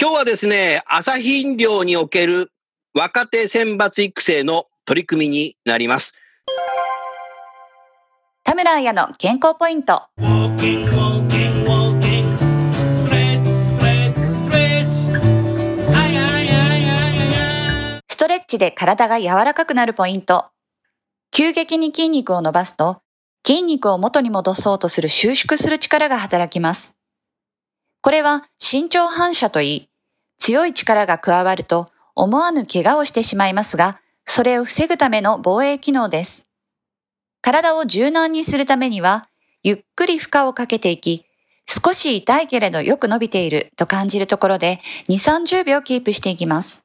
今日はですね、朝日飲料における若手選抜育成の取り組みになります。田村彩の健康ポイント。ストレッチで体が柔らかくなるポイント。急激に筋肉を伸ばすと、筋肉を元に戻そうとする収縮する力が働きます。これは身長反射といい、強い力が加わると思わぬ怪我をしてしまいますが、それを防ぐための防衛機能です。体を柔軟にするためには、ゆっくり負荷をかけていき、少し痛いけれどよく伸びていると感じるところで2、30秒キープしていきます。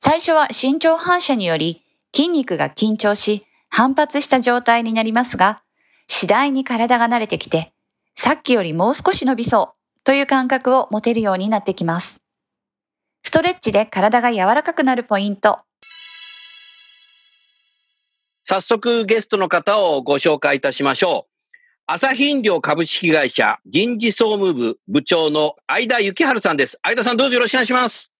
最初は身長反射により筋肉が緊張し反発した状態になりますが、次第に体が慣れてきて、さっきよりもう少し伸びそうという感覚を持てるようになってきます。ストレッチで体が柔らかくなるポイント。早速ゲストの方をご紹介いたしましょう。朝日飲料株式会社人事総務部部長の相田幸春さんです。相田さんどうぞよろしくお願いします。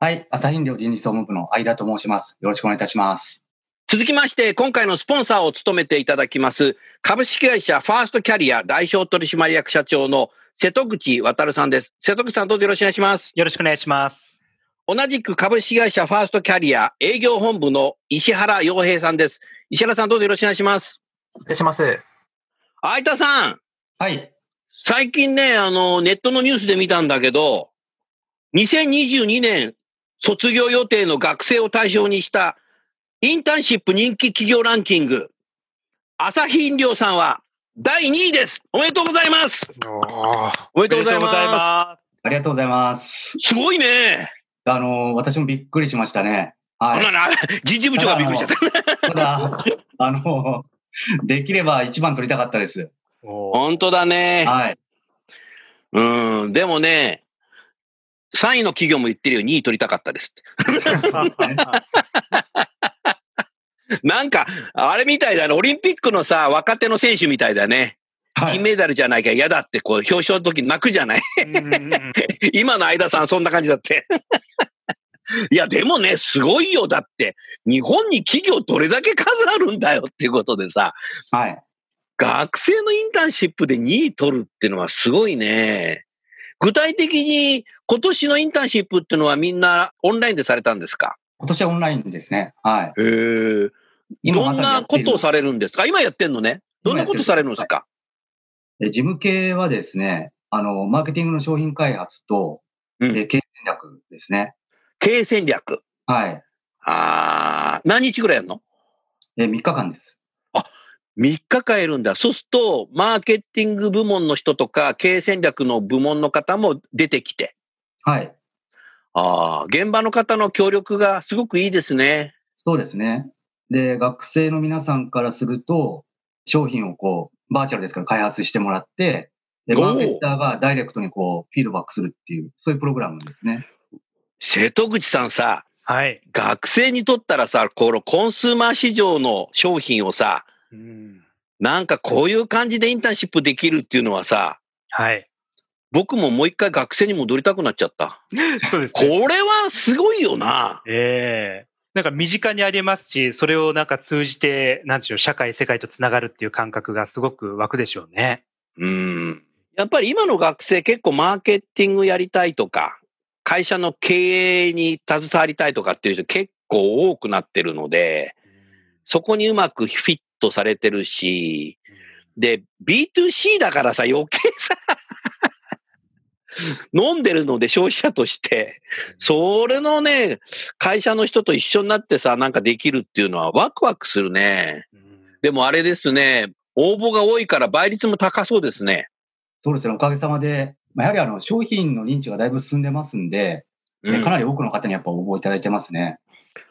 はい。朝日飲料人事総務部の相田と申します。よろしくお願いいたします。続きまして、今回のスポンサーを務めていただきます、株式会社ファーストキャリア代表取締役社長の瀬戸口渉さんです。瀬戸口さんどうぞよろしくお願いします。よろしくお願いします。同じく株式会社ファーストキャリア営業本部の石原洋平さんです。石原さんどうぞよろしくお願いします。失礼します。相田さん、はい。最近ね、あの、ネットのニュースで見たんだけど、2022年卒業予定の学生を対象にしたインターンシップ人気企業ランキング、朝日飲料さんは第2位です。おめでとうございます。おめでとうございます。まありがとうございます。すごいね。あの、私もびっくりしましたね。はい。ほらな、人事部長がびっくりしちゃった。ただ、あの、できれば一番取りたかったです。本当だね。はい。うん、でもね、3位の企業も言ってるよ、2位取りたかったですって。なんか、あれみたいだね、オリンピックのさ、若手の選手みたいだね。はい。金メダルじゃなきゃ嫌だって、こう、表彰の時泣くじゃない？今の相田さん、そんな感じだって。いや、でもね、すごいよ。だって、日本に企業どれだけ数あるんだよっていうことでさ、はい。学生のインターンシップで2位取るっていうのはすごいね。具体的に今年のインターンシップっていうのはみんなオンラインでされたんですか？今年はオンラインですね。はい。へえ。どんなことをされるんですか？今やってんのね。どんなことされるんですか？で事務系はですね、あの、マーケティングの商品開発と、うんえ経営戦略ですね。経営戦略。はい。ああ、何日ぐらいやるの？で、3日間です。?3 日間やるんだ。そうすると、マーケティング部門の人とか、経営戦略の部門の方も出てきて。はい。ああ、現場の方の協力がすごくいいですね。そうですね。で、学生の皆さんからすると、商品をこう、バーチャルですから開発してもらって、で、マーケッターがダイレクトにこう、フィードバックするっていう、そういうプログラムですね。瀬戸口さんさ、はい。学生にとったらさ、このコンスーマー市場の商品をさ、うんなんかこういう感じでインターンシップできるっていうのはさ、はい。僕ももう一回学生に戻りたくなっちゃった。そうですこね。れはすごいよな。ええなんか身近にありますし、それをなんか通じて、なんでしょう、社会、世界とつながるっていう感覚がすごく湧くでしょうね。うん。やっぱり今の学生結構マーケティングやりたいとか、会社の経営に携わりたいとかっていう人結構多くなってるので、そこにうまくフィットされてるし、で、B2C だからさ、余計さ、飲んでるので消費者として、それのね、会社の人と一緒になってさ、なんかできるっていうのはワクワクするね。でもあれですね、応募が多いから倍率も高そうですね。そうですね、おかげさまで、まあ、やはりあの商品の認知がだいぶ進んでますんで、うんかなり多くの方にやっぱ応募いただいてますね。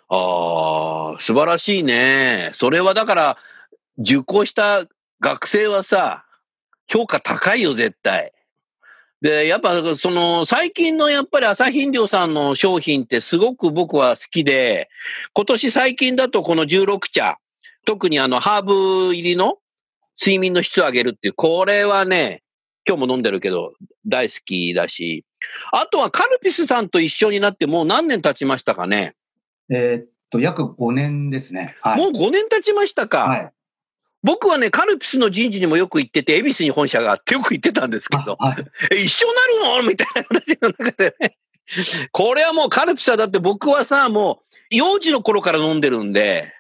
ああ、素晴らしいね。それはだから、受講した学生はさ、評価高いよ、絶対。で、やっぱその最近のやっぱり朝日飲料さんの商品ってすごく僕は好きで、今年最近だとこの16茶、特にあのハーブ入りの睡眠の質を上げるっていう、これはね、今日も飲んでるけど大好きだし、あとはカルピスさんと一緒になってもう何年経ちましたかね？えーっと、約5年ですね。はい。もう5年経ちましたか？はい。僕はね、カルピスの人事にもよく行ってて、恵比寿に本社があってよく行ってたんですけど、あはい。え、一緒になるの？みたいな話の中でね。これはもうカルピスはだって僕はさ、もう幼児の頃から飲んでるんで、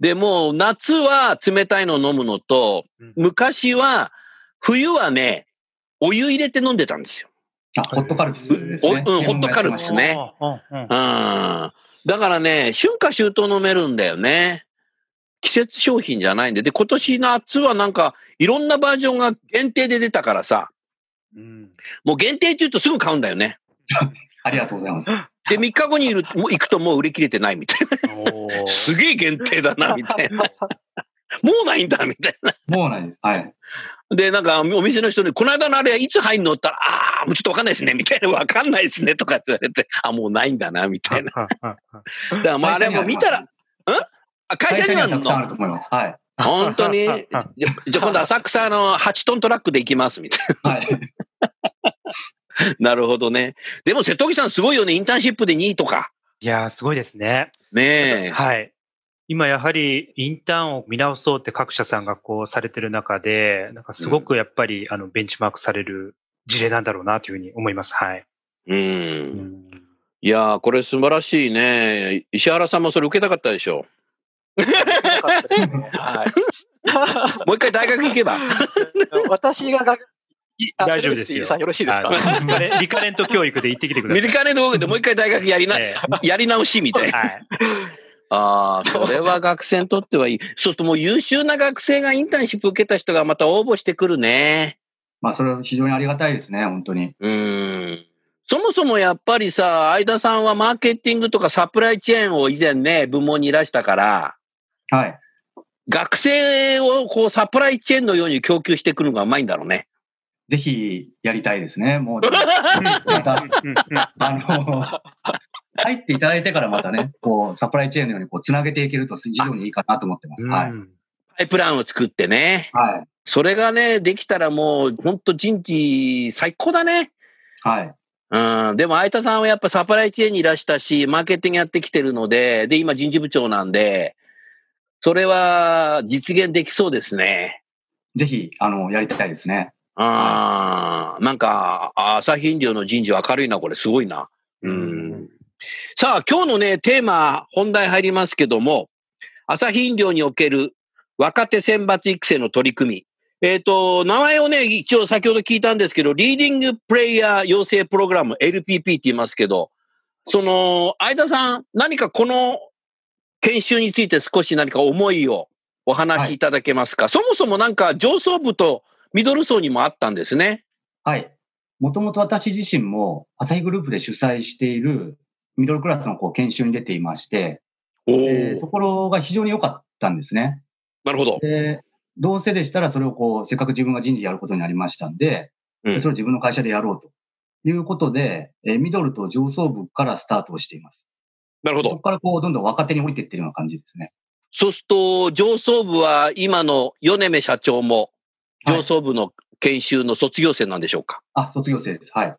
で、もう夏は冷たいの飲むのと、うん昔は、冬はね、お湯入れて飲んでたんですよ。あ、ホットカルピスですね。おうんホットカルピスねうん。だからね、春夏秋冬飲めるんだよね。季節商品じゃないんで。で、今年夏はなんか、いろんなバージョンが限定で出たからさ、うんもう限定って言うとすぐ買うんだよね。ありがとうございます。で、3日後にいるもう行くともう売り切れてないみたいな。すげえ限定だな、みたいな。もうないんだ、みたいな。もうないです。はい。で、なんか、お店の人に、この間のあれはいつ入んのって言ったら、ああ、もうちょっとわかんないですね、みたいな。わかんないですね、とかって言われて、あ、もうないんだな、みたいな。だから、まあ、あれも見たら、ん？あ会社にはあるのたくさんあると思います。はい。本当に？じゃあ今度浅草の8トントラックで行きます、みたいはい。な。なるほどね。でも瀬戸木さんすごいよね。インターンシップで2位とか。いやー、すごいですね。ねえ。はい。今やはりインターンを見直そうって各社さんがこうされてる中で、なんかすごくやっぱりあのベンチマークされる事例なんだろうなというふうに思います。はい。う。うんんいやー、これ素晴らしいね。石原さんもそれ受けたかったでしょ？はい。もう一回大学行けば。私がが、いあ大丈夫ですよよろしいですか？はいリカレント教育で行ってきてください。メリカネ道具でもう一回大学やりな、えやり直しみたいな。えはい。ああ、それは学生にとってはいい。そうするともう優秀な学生がインターンシップ受けた人がまた応募してくるね。まあ、それは非常にありがたいですね、本当に。うん。そもそもやっぱりさ、相田さんはマーケティングとかサプライチェーンを以前ね、部門にいらしたから、はい。学生をこうサプライチェーンのように供給してくるのがうまいんだろうね。ぜひやりたいですね。もう、また、あの、入っていただいてからまたね、こう、サプライチェーンのようにこう、つなげていけると非常にいいかなと思ってます。はい。うんパイプランを作ってね。はい。それがね、できたらもう本当人事最高だね。はい。うん。でも相田さんはやっぱサプライチェーンにいらしたし、マーケティングやってきてるので、で、今人事部長なんで、それは実現できそうですね。ぜひ、あの、やりたいですね。ああ、なんか、朝日飲料の人事は明るいな、これすごいな。うん。さあ、今日のね、テーマ、本題入りますけども、朝日飲料における若手選抜育成の取り組み。えっ、と、名前をね、一応先ほど聞いたんですけど、リーディングプレイヤー養成プログラム、LPP って言いますけど、その、相田さん、何かこの研修について少し何か思いをお話しいただけますか、そもそもなんか上層部とミドル層にもあったんですね。はい。もともと私自身も、朝日グループで主催しているミドルクラスのこう研修に出ていまして、おでそこが非常に良かったんですね。なるほど。で、どうせでしたらそれをこう、せっかく自分が人事やることになりましたんで、うんそれを自分の会社でやろうということで、えーミドルと上層部からスタートをしています。なるほどそこ。からこう、どんどん若手に降りていってるような感じですね。そうすると、上層部は今の米目社長もはい上層部の研修の卒業生なんでしょうか、あ、卒業生です。はい。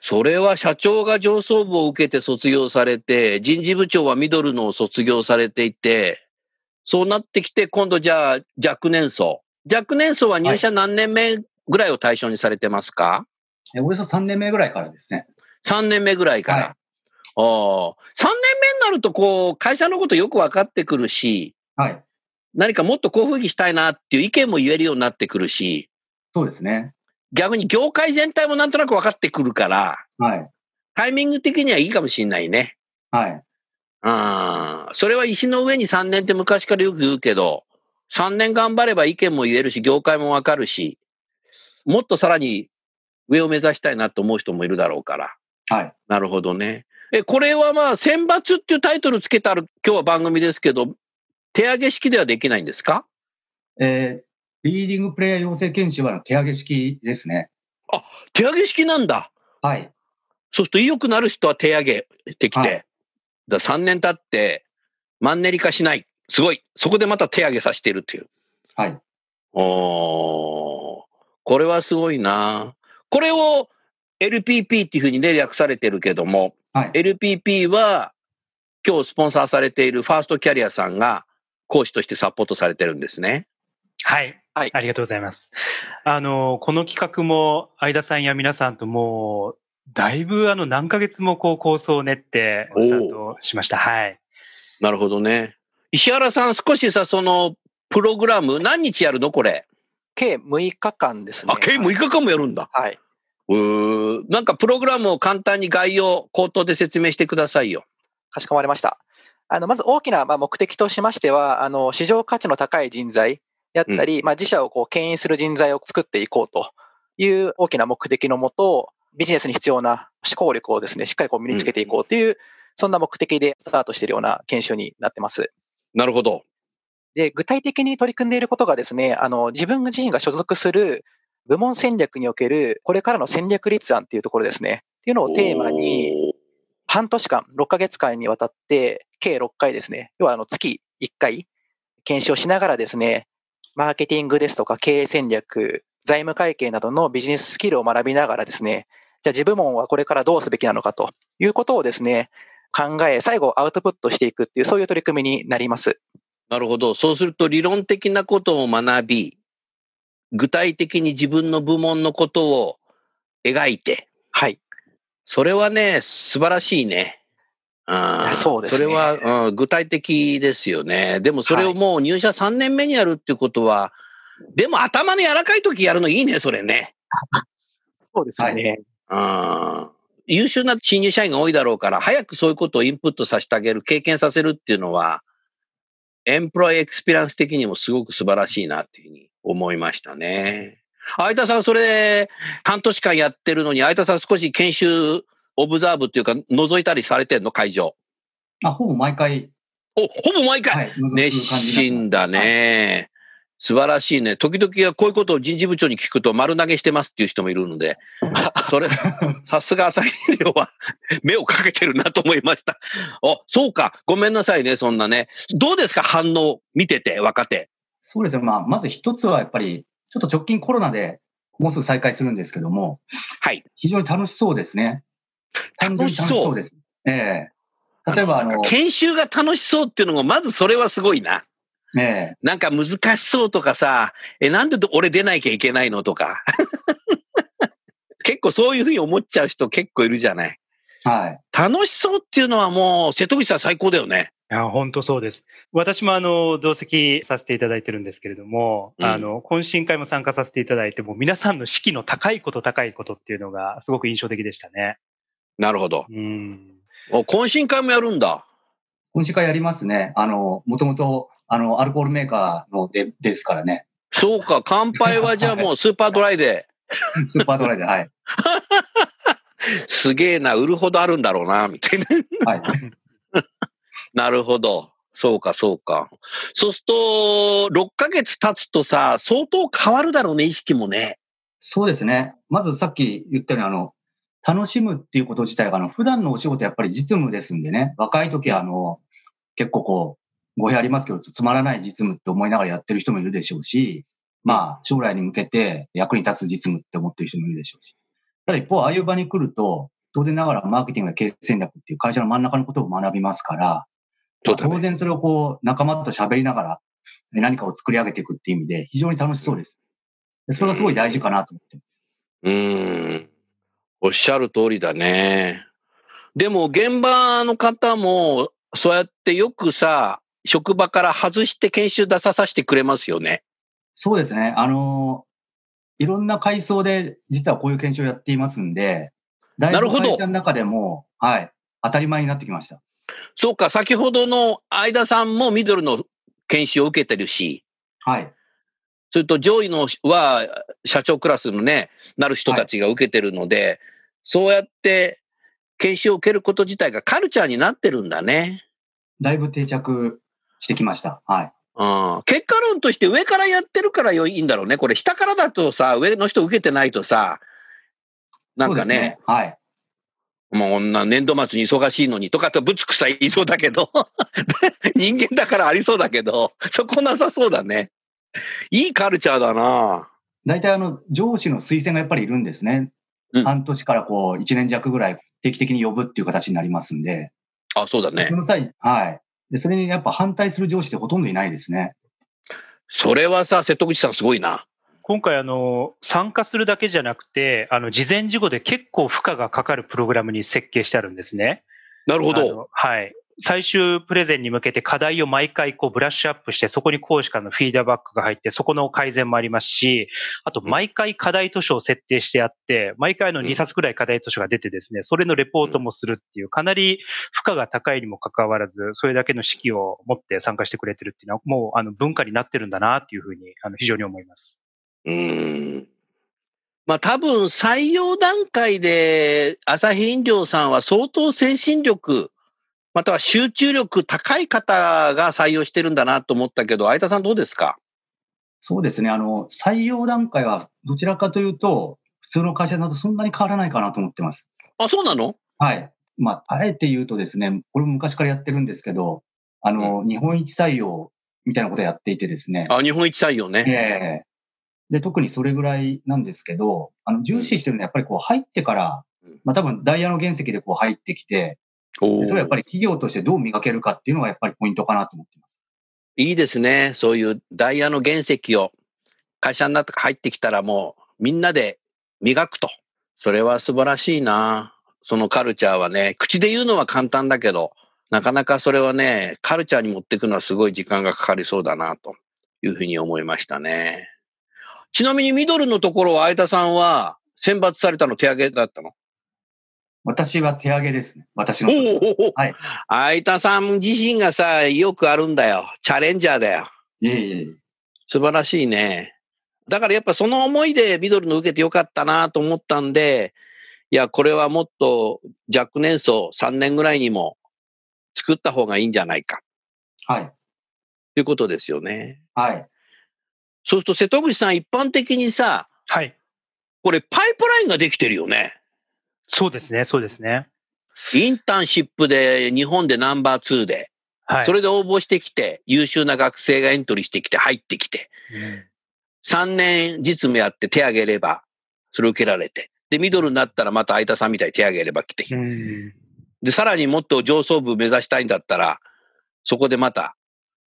それは社長が上層部を受けて卒業されて、人事部長はミドルのを卒業されていて、そうなってきて、今度じゃあ若年層。若年層は入社何年目ぐらいを対象にされてますか、えおよそ3年目ぐらいからですね。3年目ぐらいから。はいああ、3年目になると、こう、会社のことよく分かってくるし、はい。何かもっとこういうふうにしたいなっていう意見も言えるようになってくるし、そうですね。逆に業界全体もなんとなく分かってくるから、はい。タイミング的にはいいかもしれないね。はい。ああ、それは石の上に3年って昔からよく言うけど、3年頑張れば意見も言えるし、業界もわかるし、もっとさらに上を目指したいなと思う人もいるだろうから。はい。なるほどね。え、これはまあ、選抜っていうタイトルつけてある今日は番組ですけど、手上げ式ではできないんですか？えー、リーディングプレイヤー養成研修は手上げ式ですね。手上げ式なんだ。はい。そうすると意欲のある人は手上げてきて、はいだ3年経ってマンネリ化しない。すごい。そこでまた手上げさせてるっていう。はい。おーこれはすごいな。これを LPP っていうふうにね、略されてるけども、はい。LPP は今日スポンサーされているファーストキャリアさんが講師としてサポートされてるんですね。はい。はいありがとうございます。あの、この企画も、相田さんや皆さんともう、だいぶあの、何ヶ月もこう構想を練って、スタートしました。はい。なるほどね。石原さん、少しさ、そのプログラム、何日やるのこれ？計6日間ですね。あ、計6日間もやるんだ。はい。なんかプログラムを簡単に概要、口頭で説明してくださいよ。かしこまりました。あの、まず大きなまあ目的としましては、あの、市場価値の高い人材やったり、まあ自社をこう牽引する人材を作っていこうという大きな目的のもと、ビジネスに必要な思考力をですね、しっかりこう身につけていこうという、そんな目的でスタートしているような研修になってます。なるほど。で、具体的に取り組んでいることがですね、あの、自分自身が所属する部門戦略における、これからの戦略立案っていうところですね。っていうのをテーマに、半年間、6ヶ月間にわたって、計6回ですね。要は、あの、月1回、研修をしながらですね、マーケティングですとか経営戦略、財務会計などのビジネススキルを学びながらですね、じゃあ自部門はこれからどうすべきなのかということをですね、考え、最後アウトプットしていくっていう、そういう取り組みになります。なるほど。そうすると理論的なことを学び、具体的に自分の部門のことを描いて、はい。それはね、素晴らしいね。あーそうですねそれは、うん、具体的ですよね。でもそれをもう入社3年目にやるっていうことは、でも頭の柔らかい時やるのいいね、それね。そうですよね。うん優秀な新入社員が多いだろうから、早くそういうことをインプットさせてあげる、経験させるっていうのは、 employee experience 的にもすごく素晴らしいなっていうふうに思いましたね。相田さん、それ、半年間やってるのに、相田さん少し研修、オブザーブっていうか、覗いたりされてんの？会場。あ、ほぼ毎回、お、ほぼ毎回、はい、熱心だ。ね。素晴らしいね。時々はこういうことを人事部長に聞くと丸投げしてますっていう人もいるので、それ、さすが朝日医療は目をかけてるなと思いました。あ、そうか。ごめんなさいね、そんなね。どうですか、反応見てて、若手。そうですね。まあ、まず一つはやっぱり、ちょっと直近コロナでもうすぐ再開するんですけども、はい。非常に楽しそうですね。単純に楽しそうです。ええ例えば、あの、研修が楽しそうっていうのも、まずそれはすごいな。ええなんか難しそうとかさ、え、なんで俺出なきゃいけないのとか。結構そういうふうに思っちゃう人結構いるじゃない。はい。楽しそうっていうのはもう、瀬戸口さん最高だよね。いや、本当そうです。私もあの、同席させていただいてるんですけれども、うんあの、懇親会も参加させていただいて、もう皆さんの士気の高いこと高いことっていうのがすごく印象的でしたね。なるほど。うん。お懇親会もやるんだ。今週会やりますね。あの、もともと、あの、アルコールメーカーので、ですからね。そうか、乾杯はじゃあもうスーパードライで。スーパードライで、はい。すげえな、売るほどあるんだろうな、みたいな。はい。なるほど。そうか、そうか。そうすると、6ヶ月経つとさ、相当変わるだろうね、意識もね。そうですね。まずさっき言ったように、あの、楽しむっていうこと自体が、あの、普段のお仕事やっぱり実務ですんでね、若い時は、あの、結構こう、語弊ありますけど、つまらない実務って思いながらやってる人もいるでしょうし、まあ、将来に向けて役に立つ実務って思ってる人もいるでしょうし。ただ一方、ああいう場に来ると、当然ながらマーケティングや経営戦略っていう会社の真ん中のことを学びますから、そうだね当然それをこう、仲間と喋りながら何かを作り上げていくっていう意味で非常に楽しそうです。でそれがすごい大事かなと思ってます。うーん。おっしゃる通りだね。でも現場の方も、そうやってよくさ、職場から外して研修出ささせてくれますよね。そうですね。あの、いろんな階層で実はこういう研修をやっていますんで、だいぶ会社の中でも、はい、当たり前になってきました。そうか、先ほどの相田さんもミドルの研修を受けてるし、はい。それと上位のは社長クラスのね、なる人たちが受けてるので、そうやって研修を受けること自体がカルチャーになってるんだね。だいぶ定着してきました。はい。うん、結果論として上からやってるからいいんだろうね。これ下からだとさ、上の人受けてないとさ、なんかそうですね、。はい。もうこんな年度末に忙しいのにとかとぶつくさ言いそうだけど、人間だからありそうだけど、そこなさそうだね。いいカルチャーだな大体あの、上司の推薦がやっぱりいるんですね。うん半年からこう、一年弱ぐらい定期的に呼ぶっていう形になりますんで。あ、そうだねそ。の際、はい。で、それにやっぱ反対する上司ってほとんどいないですね。それはさ、瀬戸口さんすごいな。今回あの、参加するだけじゃなくて、あの、事前事後で結構負荷がかかるプログラムに設計してあるんですね。なるほど。はい。最終プレゼンに向けて課題を毎回こうブラッシュアップして、そこに講師からのフィードバックが入って、そこの改善もありますし、あと毎回課題図書を設定してあって、毎回の2冊くらい課題図書が出てですね、それのレポートもするっていう、かなり負荷が高いにもかかわらず、それだけの指揮を持って参加してくれてるっていうのは、もうあの文化になってるんだなっていうふうに、あの非常に思います。うーん。まあ多分採用段階で朝日飲料さんは相当精神力、または集中力高い方が採用してるんだなと思ったけど、相田さんどうですか？そうですね。あの、採用段階はどちらかというと、普通の会社だとそんなに変わらないかなと思ってます。あ、そうなの？はい。まあ、あえて言うとですね、これも昔からやってるんですけど、あの、日本一採用みたいなことをやっていてですね。あ、日本一採用ね。ええで、特にそれぐらいなんですけど、あの、重視してるのはやっぱりこう入ってからうん、まあ多分ダイヤの原石でこう入ってきて、それはやっぱりり企業としてどう磨けるかっていうのがやっぱりポイントかなと思ってます。いいですね。そういうダイヤの原石を会社になって入ってきたらもうみんなで磨くと。それは素晴らしいな。そのカルチャーはね、口で言うのは簡単だけど、なかなかそれはね、カルチャーに持っていくのはすごい時間がかかりそうだな、というふうに思いましたね。ちなみにミドルのところは、相田さんは選抜されたの手上げだったの？私は手上げですね。私の。はい。相田さん自身がさ、よくあるんだよ。チャレンジャーだよ。いえいえ。素晴らしいね。だからやっぱその思いでミドルの受けてよかったなと思ったんで、いや、これはもっと若年層3年ぐらいにも作った方がいいんじゃないかはい。ということですよね。はい。そうすると瀬戸口さん一般的にさ、はい。これパイプラインができてるよね。そうですね、そうですね。インターンシップで日本でナンバー2で、はい。それで応募してきて、優秀な学生がエントリーしてきて入ってきて、うん3年実務やって手挙げれば、それ受けられて。で、ミドルになったらまた相田さんみたいに手挙げれば来て。うんで、さらにもっと上層部目指したいんだったら、そこでまた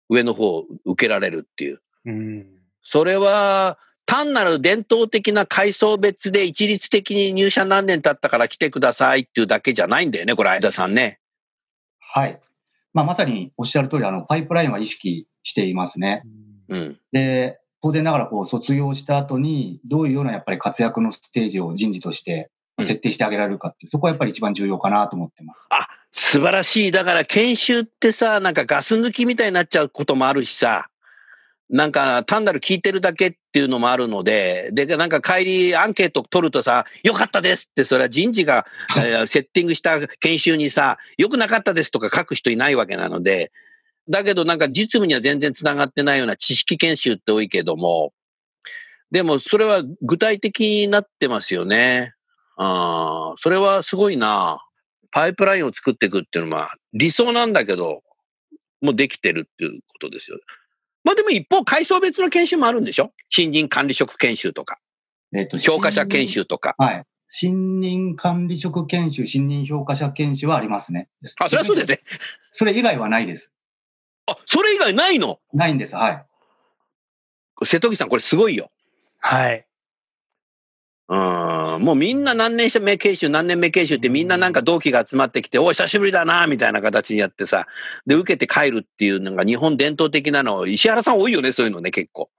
上の方を受けられるっていう。うんそれは、単なる伝統的な階層別で一律的に入社何年経ったから来てくださいっていうだけじゃないんだよね、これ、相田さんね。はい。まあ、まさにおっしゃる通り、あの、パイプラインは意識していますね。うん。で、当然ながら、こう、卒業した後に、どういうようなやっぱり活躍のステージを人事としてうん設定してあげられるかっていう、そこはやっぱり一番重要かなと思ってます。素晴らしい。だから研修ってさ、なんかガス抜きみたいになっちゃうこともあるしさ、なんか単なる聞いてるだけっていうのもあるので、で、なんか帰りアンケート取るとさ、良かったですって、それは人事が、えーセッティングした研修にさ、良くなかったですとか書く人いないわけなので、だけどなんか実務には全然つながってないような知識研修って多いけども、でもそれは具体的になってますよね。あーそれはすごいな。パイプラインを作っていくっていうのは理想なんだけど、もうできてるっていうことですよ。まあでも一方、階層別の研修もあるんでしょ？新人管理職研修とか、えっ、と、評価者研新修とか。任。はい。新任管理職研修、新任評価者研修はありますね。あ、それはそうだよね。それ以外はないです。あ、それ以外ないの？ないんです。はい。瀬戸口さん、これすごいよ。はい。うーうん、もうみんな何年目研修、何年目研修ってみんななんか同期が集まってきて、おい、久しぶりだな、みたいな形にやってさ、で、受けて帰るっていうのが日本伝統的なの、石原さん多いよね、そういうのね、結構。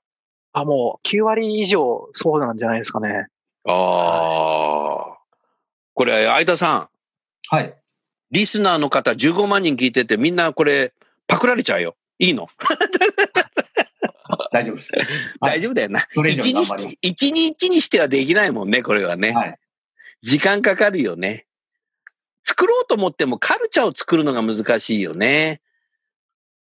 あ、もう9割以上そうなんじゃないですかね。ああ。これ、相田さん、はい。リスナーの方15万人聞いてて、みんなこれ、パクられちゃうよ。いいの？大丈夫です。は い大丈夫だよな。それ以上一頑張ります日一日にしてはできないもんね、これはね。はい。時間かかるよね。作ろうと思ってもカルチャーを作るのが難しいよね。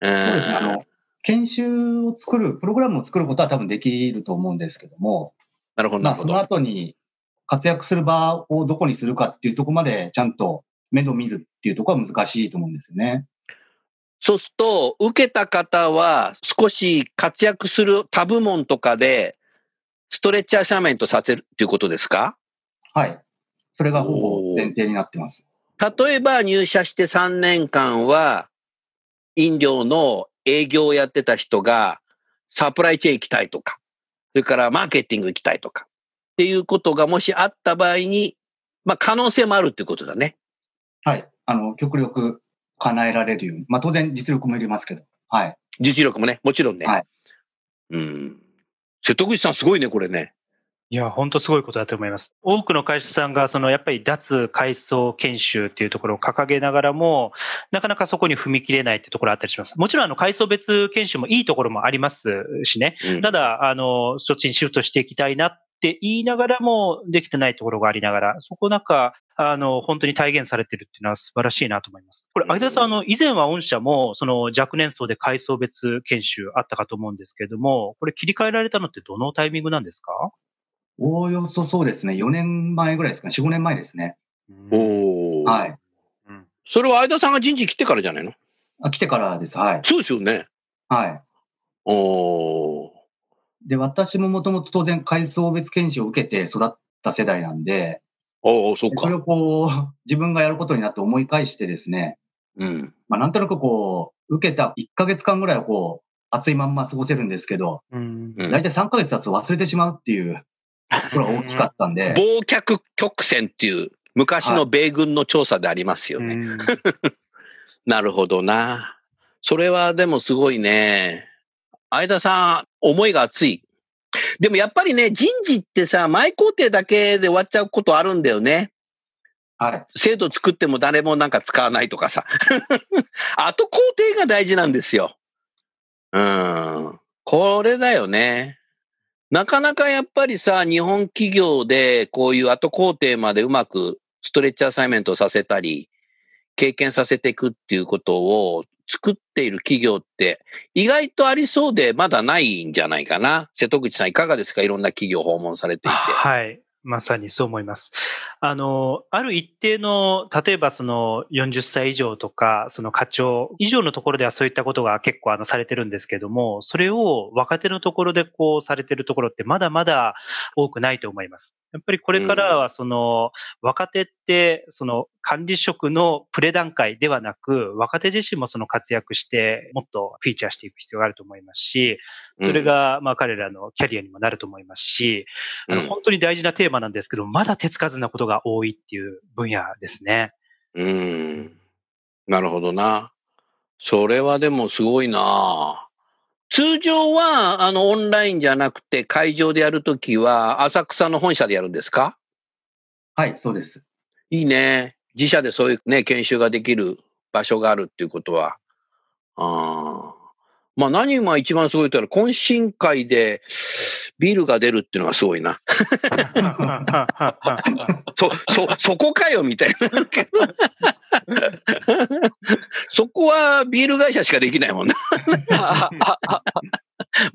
うんそうですね。あの、研修を作る、プログラムを作ることは多分できると思うんですけども、なるほど、まあ、その。後に活躍する場をどこにするかっていうところまでちゃんと目処見るっていうところは難しいと思うんですよね。そうすると、受けた方は少し活躍する他部門とかで、ストレッチャーシャメントさせるっていうことですか？はい。それがほぼ前提になってます。例えば入社して3年間は、飲料の営業をやってた人が、サプライチェーン行きたいとか、それからマーケティング行きたいとか、っていうことがもしあった場合に、まあ可能性もあるっていうことだね。はい。あの、極力叶えられるように。まあ当然実力もいりますけど。はい。実力もね、もちろんね。はいうん。瀬戸口さんすごいね、これね。いや、本当すごいことだと思います。多くの会社さんが、そのやっぱり脱階層研修っていうところを掲げながらも、なかなかそこに踏み切れないっていうところあったりします。もちろん、あの、階層別研修もいいところもありますしね。うんただ、あの、そっちにシフトしていきたいなって言いながらも、できてないところがありながら、そこなんか、あの、本当に体現されてるっていうのは素晴らしいなと思います。これ、相田さん、あの、以前は御社も、その若年層で階層別研修あったかと思うんですけれども、これ切り替えられたのってどのタイミングなんですか？おおよそそうですね。4年前ぐらいですかね。4、5年前ですね。おーはい。それは相田さんが人事来てからじゃないの？あ来てからです。はい。そうですよね。はい。おーで、私ももともと当然階層別研修を受けて育った世代なんで、おーそうか。それをこう、自分がやることになって思い返してですね、うん。まあなんとなくこう、受けた1ヶ月間ぐらいはこう、熱いまんま過ごせるんですけど、うんうん大体3ヶ月経つと忘れてしまうっていうところが大きかったんで、忘却曲線っていう昔の米軍の調査でありますよね。うん なるほどな。それはでもすごいね。相田さん、思いが熱い。でもやっぱりね、人事ってさ、前工程だけで終わっちゃうことあるんだよね。はい。制度作っても誰もなんか使わないとかさ。後工程が大事なんですよ。うん。これだよね。なかなかやっぱりさ、日本企業でこういう後工程までうまくストレッチアサイメントをさせたり、経験させていくっていうことを作っている企業って意外とありそうでまだないんじゃないかな。瀬戸口さんいかがですか？いろんな企業訪問されていて。はい。まさにそう思います。あの、ある一定の、例えばその40歳以上とか、その課長以上のところではそういったことが結構あのされてるんですけども、それを若手のところでこうされてるところってまだまだ多くないと思います。やっぱりこれからはその若手ってその管理職のプレ段階ではなく、若手自身もその活躍してもっとフィーチャーしていく必要があると思いますし、それがまあ彼らのキャリアにもなると思いますし、本当に大事なテーマなんですけど、まだ手つかずなことが多いっていう分野ですね。うん。なるほどな。それはでもすごいな。通常は、あの、オンラインじゃなくて、会場でやるときは、浅草の本社でやるんですか？はい、そうです。いいね。自社でそういうね、研修ができる場所があるっていうことは。ああ。まあ何が一番すごいとったら、懇親会でビールが出るっていうのがすごいな。そ、そ、そこかよみたいな。そこはビール会社しかできないもんな。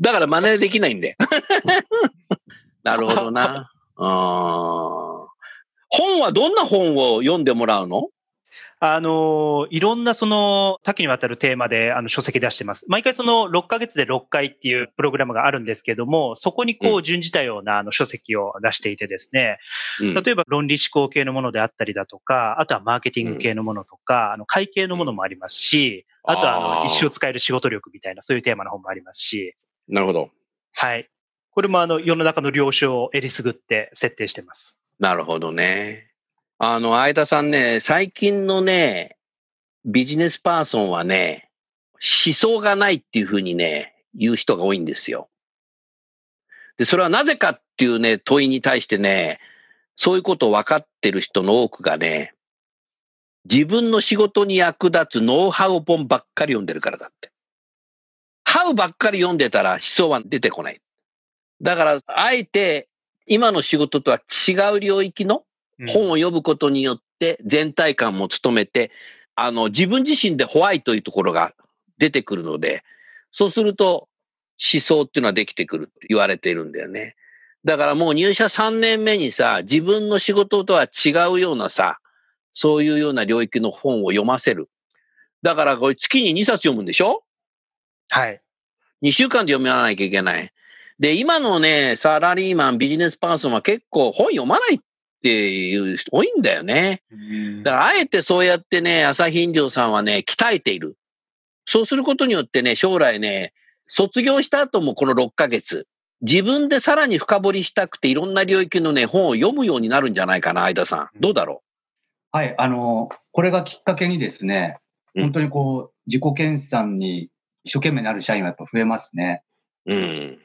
だから真似できないんで。なるほどな。本はどんな本を読んでもらうの？あの、いろんなその多岐にわたるテーマであの書籍出してます。毎回その6ヶ月で6回っていうプログラムがあるんですけども、そこにこうう準じたようなあの書籍を出していてですね、うん例えば論理思考系のものであったりだとか、あとはマーケティング系のものとか、あの会計のものもありますし、あとはあの一生使える仕事力みたいなそういうテーマの本もありますし、なるほど。はい。これもあの世の中の了承をえりすぐって設定してます。なるほどね。あの、相田さんね、最近のね、ビジネスパーソンはね、思想がないっていうふうにね、言う人が多いんですよ。で、それはなぜかっていうね、問いに対してね、そういうことを分かってる人の多くがね、自分の仕事に役立つノウハウ本ばっかり読んでるからだって。ハウばっかり読んでたら思想は出てこない。だから、あえて今の仕事とは違う領域の本を読むことによって全体感も務めて、あの、自分自身でホワイトいうところが出てくるので、そうすると思想っていうのはできてくるって言われているんだよね。だからもう入社3年目にさ、自分の仕事とは違うようなさ、そういうような領域の本を読ませる。だからこれ月に2冊読むんでしょ？はい。2週間で読まなきゃいけない。で、今のね、サラリーマン、ビジネスパーソンは結構本読まないっていう人多いんだよね。だから、あえてそうやってね、朝日飲料さんはね、鍛えている。そうすることによってね、将来ね、卒業した後もこの6ヶ月、自分でさらに深掘りしたくて、いろんな領域のね、本を読むようになるんじゃないかな、相田さん。どうだろはい、あの、これがきっかけにですね、うん本当にこう、自己研鑽に一生懸命なる社員はやっぱ増えますね。ううん。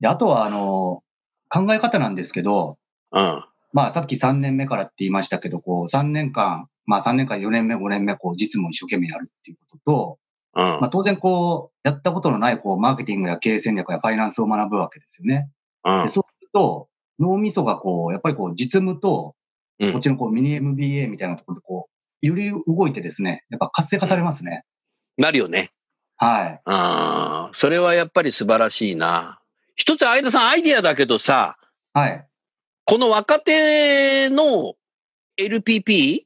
で、あとは、あの、考え方なんですけど、うん。まあ、さっき3年目からって言いましたけど、こう、3年間、まあ3年間、4年目、5年目、こう、実務を一生懸命やるっていうことと、うんまあ当然こう、やったことのない、こう、マーケティングや経営戦略やファイナンスを学ぶわけですよね。うんでそうすると、脳みそがこう、やっぱりこう、実務と、うんこっちのこう、ミニ MBA みたいなところでこう、より動いてですね、やっぱ活性化されますね。なるよね。はい。ああ、それはやっぱり素晴らしいな。一つ、相田さん、アイディアだけどさ、はい。この若手の LPP、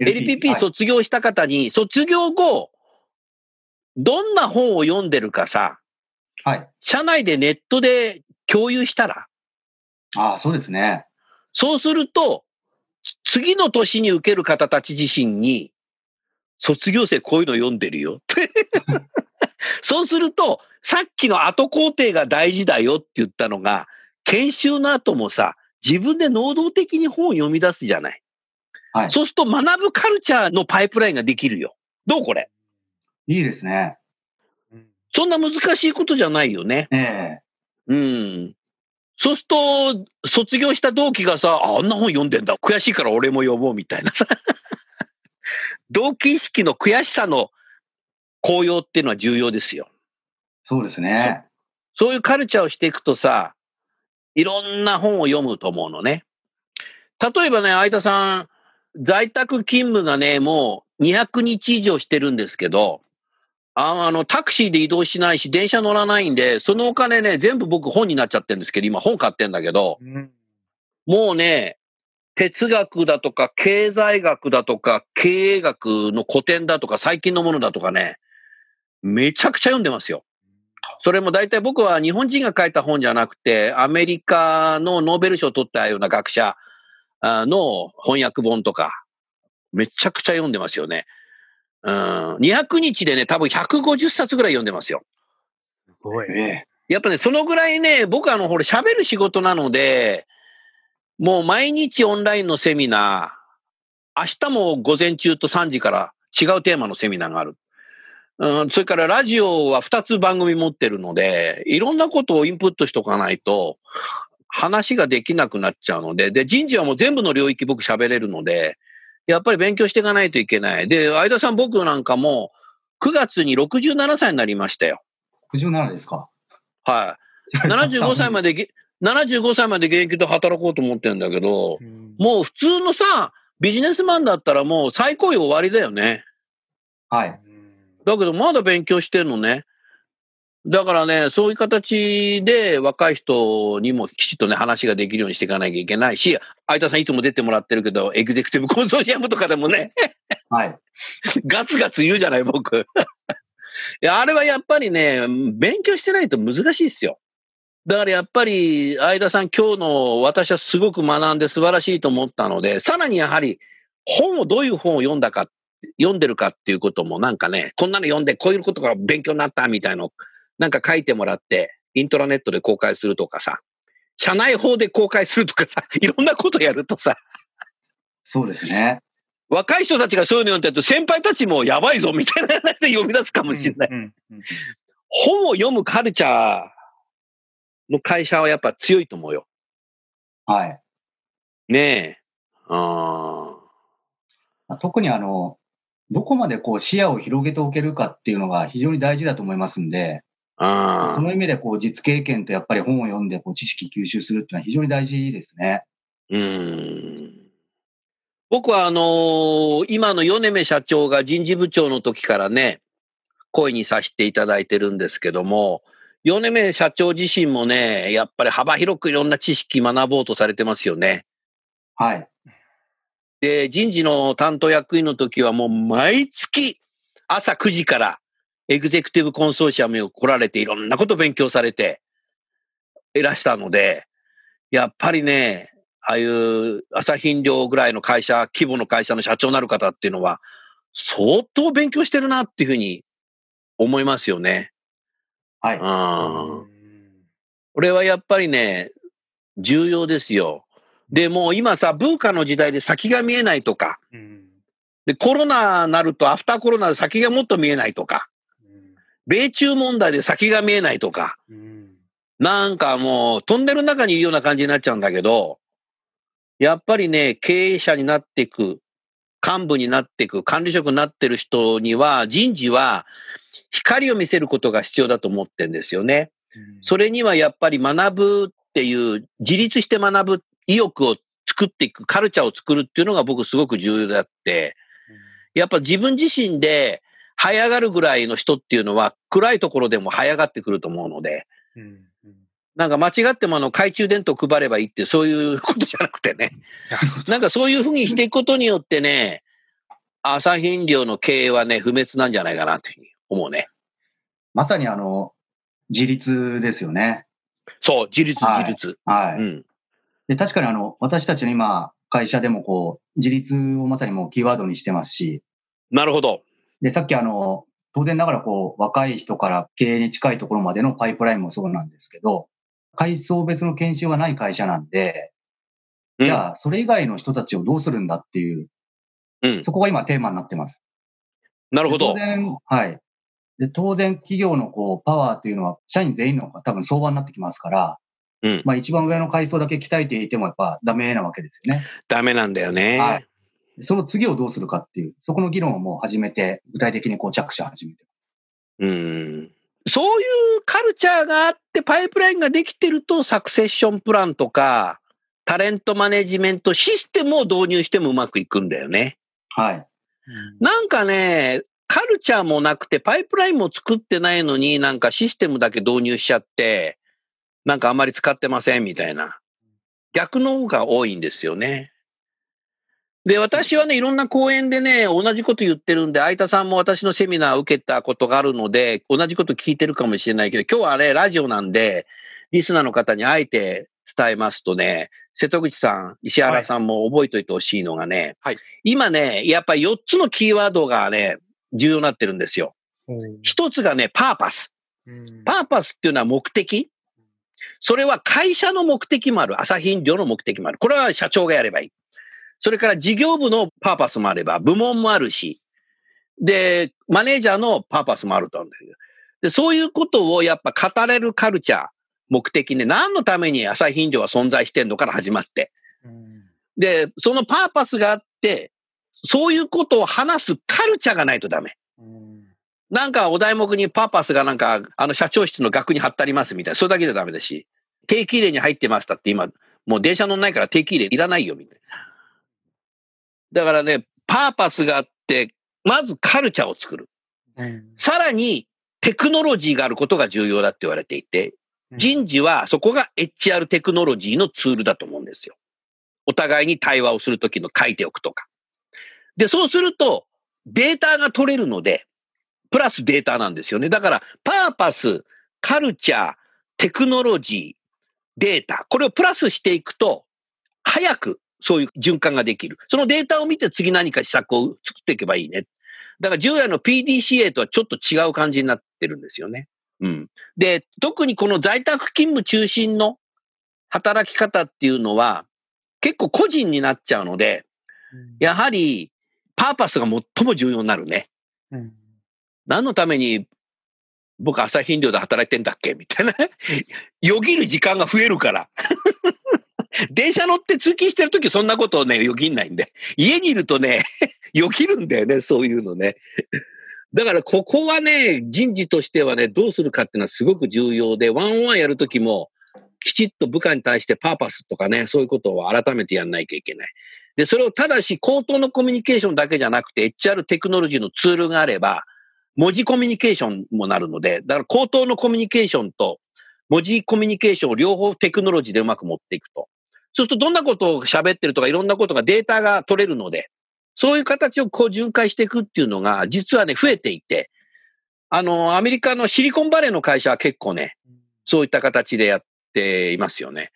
LPP はい卒業した方に、卒業後、どんな本を読んでるかさ、はい。社内でネットで共有したら、ああ、そうですね。そうすると、次の年に受ける方たち自身に、卒業生こういうの読んでるよって。そうすると、さっきの後工程が大事だよって言ったのが、研修の後もさ、自分で能動的に本を読み出すじゃない。はいそうすると学ぶカルチャーのパイプラインができるよ。どうこれ？いいですね。そんな難しいことじゃないよね。ええうん。そうすると、卒業した同期がさ、ああんな本読んでんだ。悔しいから俺も読もうみたいなさ。同期意識の悔しさの高揚っていうのは重要ですよ。そうですね。そういうカルチャーをしていくとさ、いろんな本を読むと思うのね。例えばね、相田さん、在宅勤務がね、もう200日以上してるんですけど、ああの、タクシーで移動しないし、電車乗らないんで、そのお金ね、全部僕本になっちゃってるんですけど、今本買ってんだけど、もうね、哲学だとか、経済学だとか、経営学の古典だとか、最近のものだとかね、めちゃくちゃ読んでますよ。それも大体僕は日本人が書いた本じゃなくて、アメリカのノーベル賞を取ったような学者あの翻訳本とか、めちゃくちゃ読んでますよね。うん、200日でね、多分150冊ぐらい読んでますよ。すごい。ええやっぱね、そのぐらいね、僕はあの、ほら、喋る仕事なので、もう毎日オンラインのセミナー、明日も午前中と3時から違うテーマのセミナーがある。うん、それからラジオは2つ番組持ってるので、いろんなことをインプットしとかないと、話ができなくなっちゃうので、で、人事はもう全部の領域僕喋れるので、やっぱり勉強していかないといけない。で、相田さん僕なんかも、9月に67歳になりましたよ。67ですか？はい。75歳までげ、75歳まで現役で働こうと思ってるんだけど、もう普通のさ、ビジネスマンだったらもう最高位終わりだよね。はい。だけどまだ勉強してるのね。だからね、そういう形で若い人にもきちっとね、話ができるようにしていかなきゃいけないし、相田さんいつも出てもらってるけど、エグゼクティブ コンソーシアムとかでもね、はい。ガツガツ言うじゃない、僕。いや、あれはやっぱりね、勉強してないと難しいですよ。だからやっぱり、相田さん、今日の私はすごく学んで素晴らしいと思ったので、さらにやはり、本をどういう本を読んだか、読んでるかっていうこともなんかね、こんなの読んで、こういうことが勉強になったみたいの、なんか書いてもらって、イントラネットで公開するとかさ、社内法で公開するとかさ、いろんなことやるとさ、そうですね。若い人たちがそういうの読んでると、先輩たちもやばいぞみたいな話で読み出すかもしれない。うんうんうん本を読むカルチャーの会社はやっぱ強いと思うよ。はい。ねえ。あ特にあの、どこまでこう視野を広げておけるかっていうのが非常に大事だと思いますんで、あ。その意味でこう実経験とやっぱり本を読んでこう知識吸収するっていうのは非常に大事ですね。うん。僕はあのー今の米目社長が人事部長の時からね、声にさせていただいてるんですけども、米目社長自身もね、やっぱり幅広くいろんな知識学ぼうとされてますよね。はい。で、人事の担当役員の時はもう毎月朝9時からエグゼクティブコンソーシアムに来られていろんなこと勉強されていらしたので、やっぱりね、ああいう朝日飲料ぐらいの会社、規模の会社の社長になる方っていうのは相当勉強してるなっていうふうに思いますよね。はい。うん。これはやっぱりね、重要ですよ。で、もう今さ、文化の時代で先が見えないとか、うん。で、コロナになるとアフターコロナで先がもっと見えないとか、米中問題で先が見えないとか、うん。なんかもうトンネルの中にいるような感じになっちゃうんだけど、やっぱりね、経営者になっていく、幹部になっていく、管理職になってる人には、人事は光を見せることが必要だと思ってるんですよね。それにはやっぱり学ぶっていう、自立して学ぶ意欲を作っていく、カルチャーを作るっていうのが僕すごく重要であって、やっぱ自分自身で這い上がるぐらいの人っていうのは暗いところでも這い上がってくると思うので、なんか間違ってもあの懐中電灯配ればいいってそういうことじゃなくてね、なんかそういうふうにしていくことによってね、朝日飲料の経営はね、不滅なんじゃないかなというふうに思うね。まさにあの、自立ですよね。そう、自立はい自立。はい。うん。で、確かにあの、私たちの今、会社でもこう、自立をまさにもうキーワードにしてますし、なるほど。で、さっきあの、当然ながらこう、若い人から経営に近いところまでのパイプラインもそうなんですけど、階層別の研修がない会社なんで、うんじゃあ、それ以外の人たちをどうするんだっていう、うん。そこが今テーマになってます。なるほどで当。然、はい。で、当然企業のこう、パワーっていうのは、社員全員の多分相場になってきますから、うんまあ一番上の階層だけ鍛えていてもやっぱダメなわけですよね。ダメなんだよね。はいその次をどうするかっていう、そこの議論をもう始めて、具体的にこう着手始めてうん。そういうカルチャーがあって、パイプラインができてると、サクセッションプランとか、タレントマネジメントシステムを導入してもうまくいくんだよね。はい。なんかね、カルチャーもなくて、パイプラインも作ってないのに、なんかシステムだけ導入しちゃって、なんかあんまり使ってませんみたいな。逆の方が多いんですよね。で、私はね、いろんな講演でね、同じこと言ってるんで、相田さんも私のセミナーを受けたことがあるので、同じこと聞いてるかもしれないけど、今日はあれ、ラジオなんで、リスナーの方にあえて伝えますとね、瀬戸口さん、石原さんも覚えておいてほしいのがね、はい今ね、やっぱり4つのキーワードがね、重要になってるんですよ。一つがね、パーパス。うんパーパスっていうのは目的。それは会社の目的もある。朝日飲料の目的もある。これは社長がやればいい。それから事業部のパーパスもあれば、部門もあるし、で、マネージャーのパーパスもあると思うんだけど。で、そういうことをやっぱ語れるカルチャー、目的ね、何のために朝日飲料は存在してんのから始まって。で、そのパーパスがあって、そういうことを話すカルチャーがないとダメ。なんかお題目にパーパスがなんか、あの社長室の額に貼ってありますみたいな、それだけじゃダメだし、定期入れに入ってましたって今、もう電車乗んないから定期入れいらないよ、みたいな。だからね、パーパスがあって、まずカルチャーを作る。さらに、テクノロジーがあることが重要だって言われていて、人事はそこが HR テクノロジーのツールだと思うんですよ。お互いに対話をするときの書いておくとか。で、そうすると、データが取れるので、プラスデータなんですよね。だから、パーパス、カルチャー、テクノロジー、データ、これをプラスしていくと、早くそういう循環ができる。そのデータを見て次何か施策を作っていけばいいね。だから従来の PDCA とはちょっと違う感じになってるんですよね。うん。で、特にこの在宅勤務中心の働き方っていうのは結構個人になっちゃうので、やはりパーパスが最も重要になるね。うん何のために僕朝日飲料で働いてんだっけ？みたいな。よぎる時間が増えるから。電車乗って通勤してるときそんなことをね、よぎんないんで。家にいるとね、よぎるんだよね、そういうのね。だからここはね、人事としてはね、どうするかっていうのはすごく重要で、ワンオンワンやるときも、きちっと部下に対してパーパスとかね、そういうことを改めてやんないといけない。で、それをただし、口頭のコミュニケーションだけじゃなくて、HR テクノロジーのツールがあれば、文字コミュニケーションもなるので、だから口頭のコミュニケーションと文字コミュニケーションを両方テクノロジーでうまく持っていくと。そうするとどんなことを喋ってるとかいろんなことがデータが取れるので、そういう形をこう巡回していくっていうのが実はね、増えていて、あの、アメリカのシリコンバレーの会社は結構ね、そういった形でやっていますよね。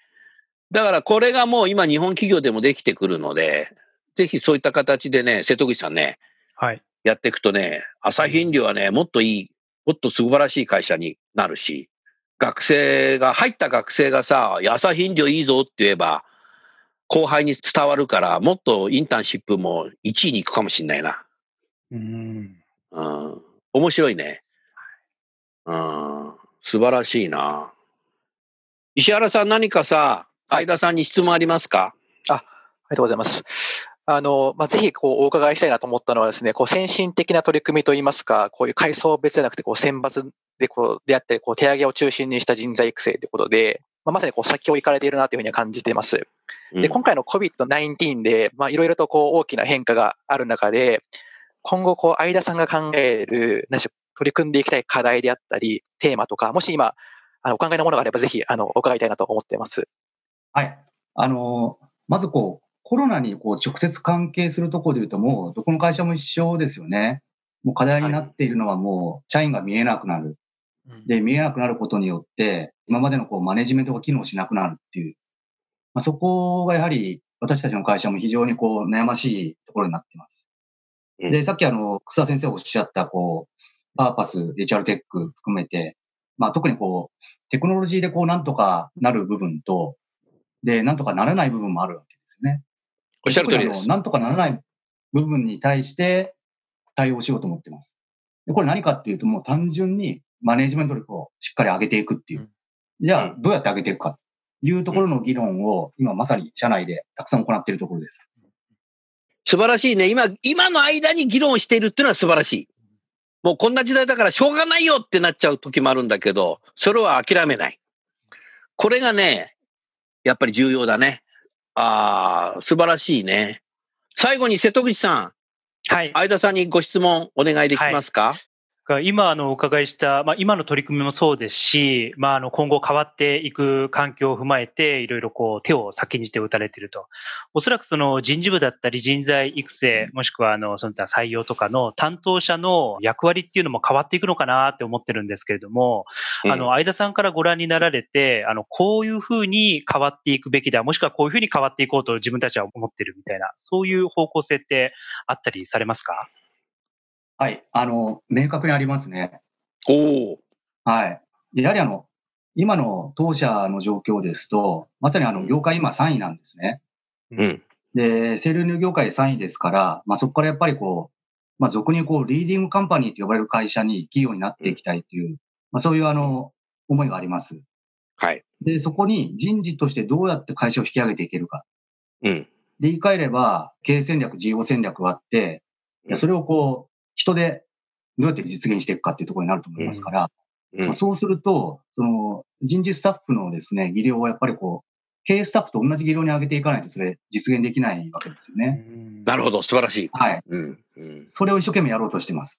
だからこれがもう今日本企業でもできてくるので、ぜひそういった形でね、瀬戸口さんね、はい。やっていくとね、朝日飲料はね、もっといい、もっと素晴らしい会社になるし、学生が、入った学生がさ、朝日飲料いいぞって言えば、後輩に伝わるから、もっとインターンシップも1位に行くかもしれないな。うん。うん。面白いね。うん。素晴らしいな。石原さん何かさ、相田さんに質問ありますか？ありがとうございます。あの、まあ、ぜひ、こう、お伺いしたいなと思ったのはですね、こう、先進的な取り組みといいますか、こういう階層別じゃなくて、こう、選抜で、こう、であったり、こう、手上げを中心にした人材育成ということで、まあ、まさにこう、先を行かれているなというふうには感じています。で、今回の COVID-19 で、まあ、いろいろとこう、大きな変化がある中で、今後、こう、相田さんが考える、何でしょう、取り組んでいきたい課題であったり、テーマとか、もし今、あの、お考えのものがあれば、ぜひ、あの、お伺いたいなと思っています。はい。あの、まずこう、コロナにこう直接関係するところで言うと、もうどこの会社も一緒ですよね。もう課題になっているのはもう、社員が見えなくなる。で、見えなくなることによって、今までのこうマネジメントが機能しなくなるっていう。まあ、そこがやはり私たちの会社も非常にこう悩ましいところになっています。うんで、さっきあの、草先生おっしゃった、こう、パーパス、HR テック含めて、まあ特にこう、テクノロジーでこうなんとかなる部分と、で、なんとかならない部分もあるわけですよね。おっしゃる通りです。なんとかならない部分に対して対応しようと思ってます。で、これ何かっていうと、もう単純にマネジメント力をしっかり上げていくっていう。じゃあ、どうやって上げていくかというところの議論を、今まさに社内でたくさん行っているところです。素晴らしいね。今、今の間に議論しているっていうのは素晴らしい。もうこんな時代だからしょうがないよってなっちゃう時もあるんだけど、それは諦めない。これがね、やっぱり重要だね。ああ、素晴らしいね。最後に瀬戸口さはいん、。相田さんにご質問お願いできますか、が今あのお伺いした、まあ、今の取り組みもそうですし、まあ、あの今後変わっていく環境を踏まえて、いろいろこう手を先んじて打たれていると。おそらくその人事部だったり人材育成、もしくはあのその他採用とかの担当者の役割っていうのも変わっていくのかなって思ってるんですけれども、あの、相田さんからご覧になられて、あの、こういうふうに変わっていくべきだ、もしくはこういうふうに変わっていこうと自分たちは思ってるみたいな、そういう方向性ってあったりされますか？はい。あの、明確にありますね。おお。はい。やはりあの、今の当社の状況ですと、まさにあの、業界今3位なんですね。うん。で、セール入業界3位ですから、まあそこからやっぱりこう、まあ俗にこう、リーディングカンパニーと呼ばれる会社に企業になっていきたいという、まあそういうあの、思いがあります。はい。で、そこに人事としてどうやって会社を引き上げていけるか。うん。で、言い換えれば、経営戦略、事業戦略があって、うんそれをこう、人でどうやって実現していくかっていうところになると思いますから、うんまあ、そうすると、その人事スタッフのですね、技量をやっぱりこう、経営スタッフと同じ技量に上げていかないとそれ実現できないわけですよね。なるほど。素晴らしい。はい。うん。うん。それを一生懸命やろうとしてます。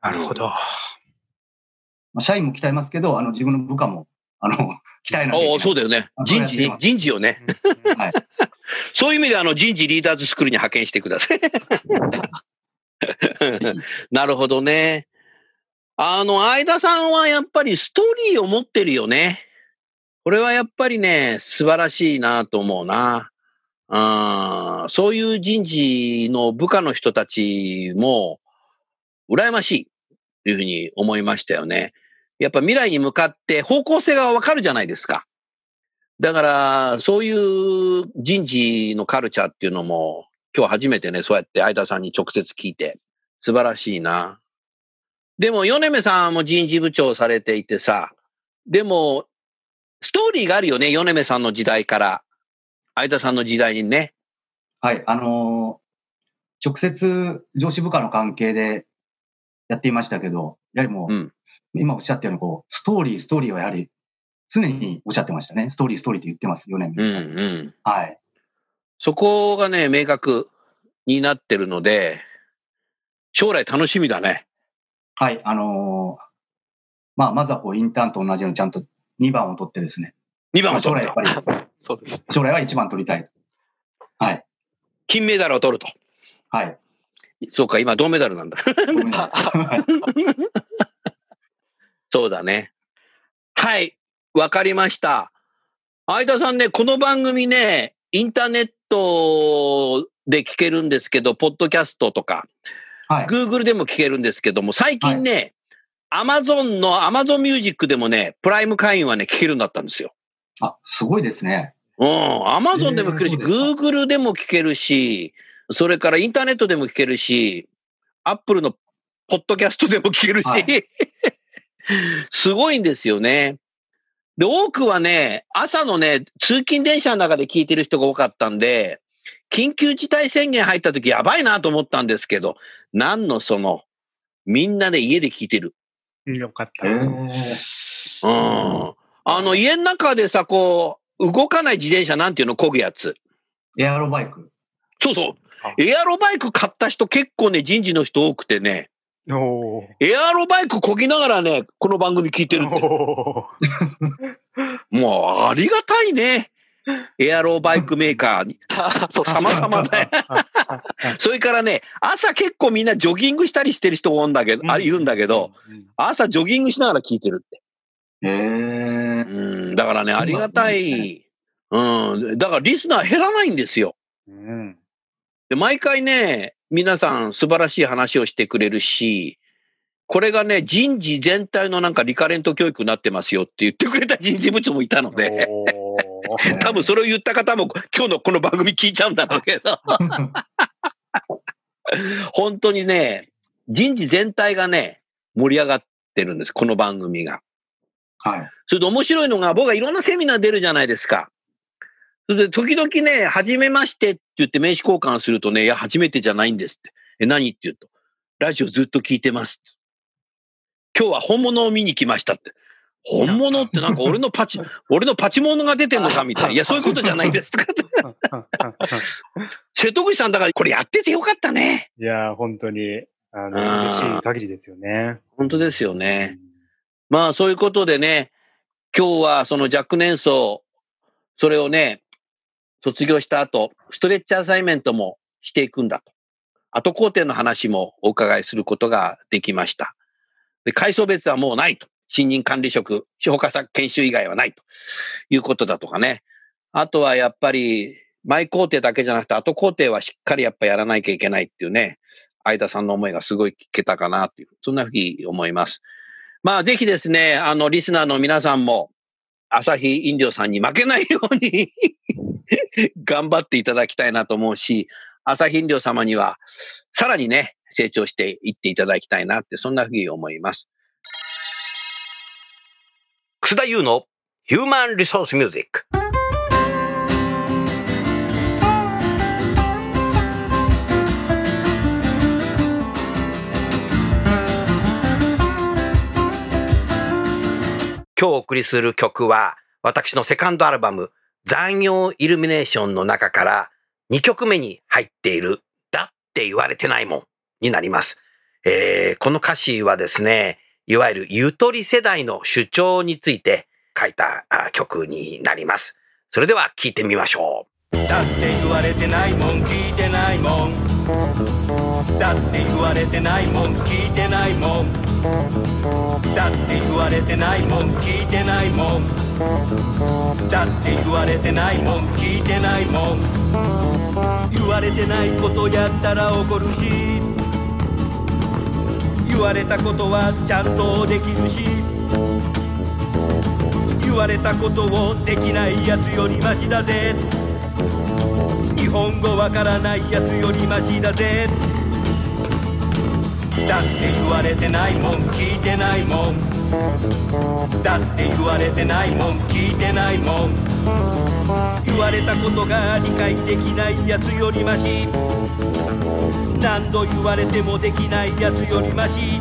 なるほど。まあ、社員も鍛えますけど、あの自分の部下も、あの、鍛えないけない。おお、そうだよね。人事人事をね。はい。そういう意味であの人事リーダーズスクールに派遣してください。なるほどね。あの、相田さんはやっぱりストーリーを持ってるよね。これはやっぱりね、素晴らしいなと思うな。あそういう人事の部下の人たちも、羨ましいというふうに思いましたよね。やっぱ未来に向かって方向性がわかるじゃないですか。だから、そういう人事のカルチャーっていうのも、今日初めてね、そうやって相田さんに直接聞いて、素晴らしいな。でも、米目さんも人事部長されていてさ、でも、ストーリーがあるよね、米目さんの時代から、相田さんの時代にね。はい、あのー直接上司部下の関係でやっていましたけど、やはりもう、うん今おっしゃったように、こう、ストーリー、ストーリーはやはり常におっしゃってましたね。ストーリー、ストーリーって言ってます、4年うん目。うん。はい。そこがね、明確になってるので、将来楽しみだね。はい、あのーまあ、まずはこう、インターンと同じようにちゃんと2番を取ってですね。2番まあを取将来やっ。ぱり、そうです。将来は1番取りたい。はい。金メダルを取ると。はい。そうか、今銅メダルなんだ。そうだね。はい。わかりました。相田さんね、この番組ね、インターネットで聞けるんですけど、ポッドキャストとか、はい。Google でも聞けるんですけども、最近ね、Amazon の Amazon Music でもね、プライム会員はね、聞けるようになったんですよ。あ、すごいですね。うん。Amazon でも聞けるし、えーそうでも聞けるし、それからインターネットでも聞けるし、Apple のポッドキャストでも聞けるし、はい すごいんですよね。で、多くはね、朝のね、通勤電車の中で聞いてる人が多かったんで、緊急事態宣言入った時やばいなと思ったんですけど、何のその、みんなで家で聞いてる。よかった。うん。あの、家の中でさ、こう、動かない自転車なんていうの、漕ぐやつ。エアロバイク。そうそうあ。エアロバイク買った人結構ね、人事の人多くてね、エアロバイク漕ぎながらね、この番組聞いてるって。おもう、ありがたいね。エアロバイクメーカーに。そう様々だよ。それからね、朝結構みんなジョギングしたりしてる人多いんだけど、あいるんだけど、、朝ジョギングしながら聞いてるって。へえう。ん、だからね、ありがたい。うん、だからリスナー減らないんですよ。うんで、毎回ね、皆さん素晴らしい話をしてくれるし、これがね、人事全体のなんかリカレント教育になってますよって言ってくれた人事部長もいたので、多分それを言った方も今日のこの番組聞いちゃうんだろうけど、本当にね、人事全体がね、盛り上がってるんです、この番組が。はい。それで面白いのが、僕はいろんなセミナー出るじゃないですか。それで、時々ね、初めましてって言って名刺交換するとね、いや、初めてじゃないんですって。え、何って言うと、ラジオずっと聞いてます。今日は本物を見に来ましたって。本物ってなんか俺のパチ、俺のパチモノが出てんのかみたいな。いや、そういうことじゃないですとか。瀬戸口さんだからこれやっててよかったね。いやー、本当に、あの、嬉しい限りですよね。本当ですよね。まあそういうことでね、今日はその若年層、それをね、卒業した後、ストレッチアサイメントもしていくんだと。後工程の話もお伺いすることができました。で、階層別はもうないと。新任管理職、評価作研修以外はないということだとかね。あとはやっぱり、前工程だけじゃなくて、後工程はしっかりやっぱやらなきゃいけないっていうね、相田さんの思いがすごい聞けたかなっていう、そんなふうに思います。まあ、ぜひですね、あの、リスナーの皆さんも、朝日飲料さんに負けないように 頑張っていただきたいなと思うし、朝日料様には、さらにね、成長していっていただきたいなって、そんなふうに思います。楠田優のヒューマンリソースミュージック。今日お送りする曲は、私のセカンドアルバム、残業イルミネーションの中から2曲目に入っている、だって言われてないもんになります。えーこの歌詞はですね、いわゆるゆとり世代の主張について書いた曲になります。それでは聴いてみましょう。だって言われてないもん聞いてないもんだって言われてないもん聞いてないもんだって言われてないもん聞いてないもん。だって言われてないもん聞いてないもん。言われてないことやったら怒るし。言われたことはちゃんとできるし。言われたことをできないやつよりマシだぜ。日本語わからないやつよりマシだぜ。だって言われてないもん聞いてないもん。だって言われてないもん聞いてないもん。言われたことが理解できないやつよりマシ。何度言われてもできないやつよりマシ。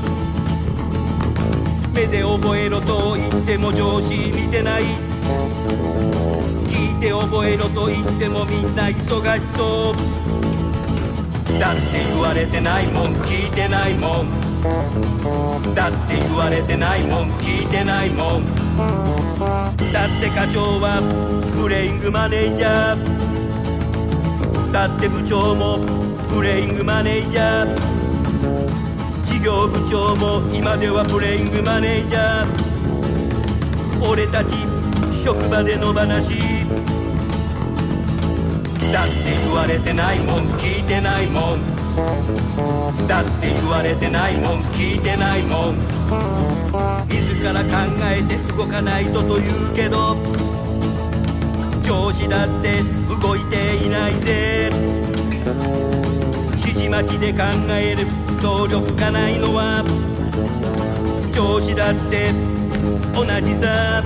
目で覚えろと言っても上司見てない。聞いて覚えろと言ってもみんな忙しそう。だって言われてないもん聞いてないもん。だって言われてないもん聞いてないもん。だって課長はプレイングマネージャー。だって部長もプレイングマネージャー。事業部長も今ではプレイングマネージャー。俺たち職場での話。だって言われてないもん聞いてないもん。だって言われてないもん聞いてないもん。自ら考えて動かないとと言うけど上司だって動いていないぜ。指示待ちで考える能力がないのは上司だって同じさ。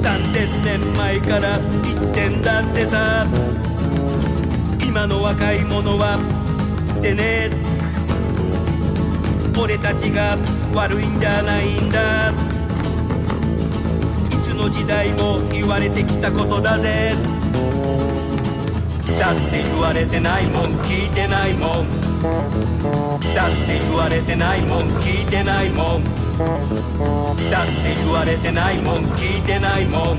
3000年前から言ってんだってさ。今の若い者はでね。俺たちが悪いんじゃないんだ。いつの時代も言われてきたことだぜ。だって言われてないもん聞いてないもん。だって言われてないもん聞いてないもん。だって言われてないもん聞いてないもん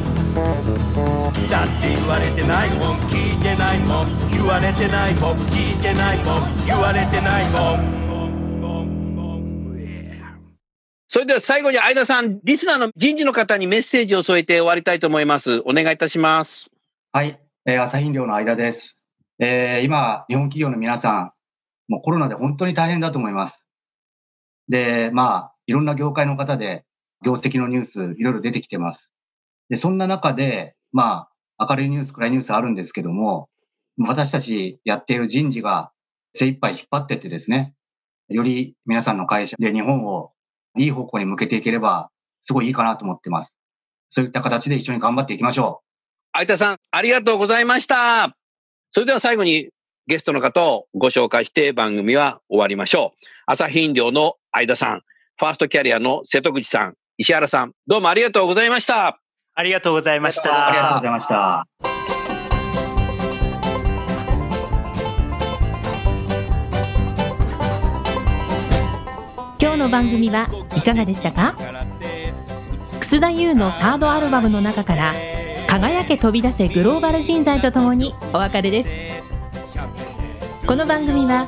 だって言われてないもん聞いてないもん言われてないもん聞いてないもん言われてないもんそれでは最後に相田さん、リスナーの人事の方にメッセージを添えて終わりたいと思います。お願いいたします。はい、えー、朝日飲料の間です。えー、今、日本企業の皆さん、もうコロナで本当に大変だと思います。で、まあ、いろんな業界の方で、業績のニュース、いろいろ出てきてます。で、そんな中で、まあ、明るいニュース、暗いニュースあるんですけども、私たちやっている人事が精一杯引っ張ってってですね、より皆さんの会社で日本をいい方向に向けていければ、すごいいいかなと思ってます。そういった形で一緒に頑張っていきましょう相田さん、ありがとうございました。それでは最後にゲストの方をご紹介して番組は終わりましょう。朝日飲料の相田さん、ファーストキャリアの瀬戸口さん、石原さん、どうもありがとうございました。ありがとうございましう。ありがとうごた。ざいました。今日の番組はいかがでしたか？楠田優のサードアルバムの中から「輝け飛び出せグローバル人材」とともにお別れですこの番組は